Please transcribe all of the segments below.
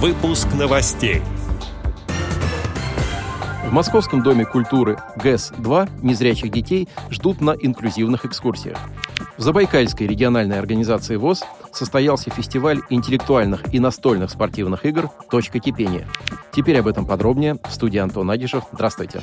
Выпуск новостей. В Московском доме культуры ГЭС-2 незрячих детей ждут на инклюзивных экскурсиях. В Забайкальской региональной организации ВОЗ состоялся фестиваль интеллектуальных и настольных спортивных игр «Точка кипения». Теперь об этом подробнее. В студии Антон Агишев. Здравствуйте.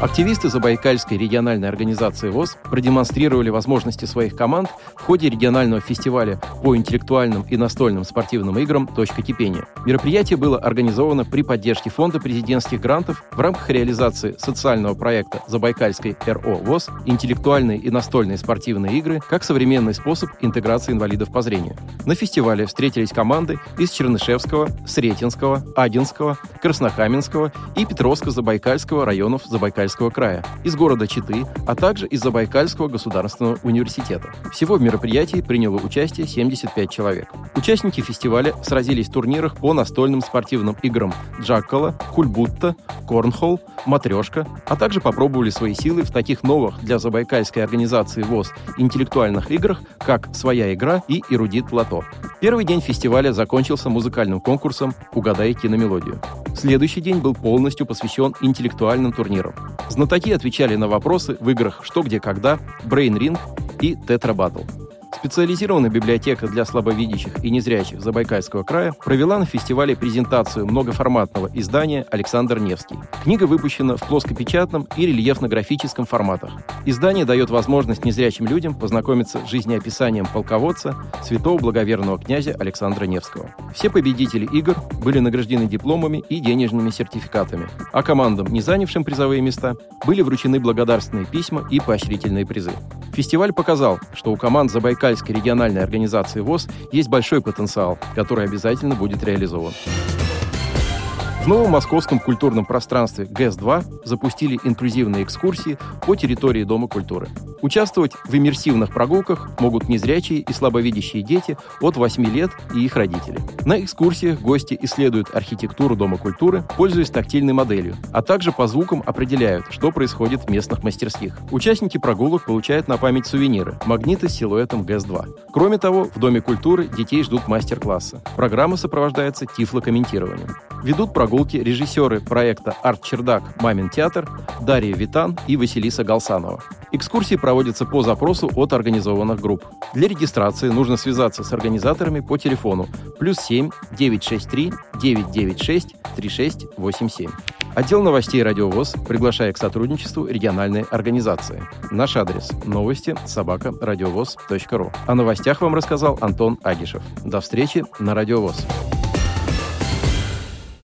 Активисты Забайкальской региональной организации ВОЗ продемонстрировали возможности своих команд в ходе регионального фестиваля по интеллектуальным и настольным спортивным играм «Точка кипения». Мероприятие было организовано при поддержке Фонда президентских грантов в рамках реализации социального проекта Забайкальской РО ВОЗ «Интеллектуальные и настольные спортивные игры как современный способ интеграции инвалидов по зрению». На фестивале встретились команды из Чернышевского, Сретенского, Адинского, Краснокаменского и Петровско-Забайкальского районов Забайкальской Забайкальского края, из города Читы, а также из Забайкальского государственного университета. Всего в мероприятии приняло участие 75 человек. Участники фестиваля сразились в турнирах по настольным спортивным играм Джаккала, Кульбутта, Корнхолл, Матрешка, а также попробовали свои силы в таких новых для Забайкальской организации ВОЗ интеллектуальных играх, как «Своя игра» и «Эрудит Лото». Первый день фестиваля закончился музыкальным конкурсом «Угадай киномелодию». Следующий день был полностью посвящен интеллектуальным турнирам. Знатоки отвечали на вопросы в играх «Что, где, когда», «Брейн Ринг» и «Тетра Баттл». Специализированная библиотека для слабовидящих и незрячих Забайкальского края провела на фестивале презентацию многоформатного издания «Александр Невский». Книга выпущена в плоскопечатном и рельефно-графическом форматах. Издание дает возможность незрячим людям познакомиться с жизнеописанием полководца, святого благоверного князя Александра Невского. Все победители игр были награждены дипломами и денежными сертификатами, а командам, не занявшим призовые места, были вручены благодарственные письма и поощрительные призы. Фестиваль показал, что у команд Забайкальской региональной организации ВОЗ есть большой потенциал, который обязательно будет реализован. В новом московском культурном пространстве ГЭС-2 запустили инклюзивные экскурсии по территории Дома культуры. Участвовать в иммерсивных прогулках могут незрячие и слабовидящие дети от 8 лет и их родители. На экскурсиях гости исследуют архитектуру Дома культуры, пользуясь тактильной моделью, а также по звукам определяют, что происходит в местных мастерских. Участники прогулок получают на память сувениры – магниты с силуэтом ГЭС-2. Кроме того, в Доме культуры детей ждут мастер-классы. Программа сопровождается тифлокомментированием. Ведут прогулки режиссеры проекта «Арт-чердак. Мамин театр» Дарья Витан и Василиса Галсанова. Экскурсии проводятся по запросу от организованных групп. Для регистрации нужно связаться с организаторами по телефону плюс 7 963 996 3687. Отдел новостей «Радиовоз» приглашает к сотрудничеству региональной организации. Наш адрес – новости собака радиовоз.ру. О новостях вам рассказал Антон Агишев. До встречи на «Радиовоз».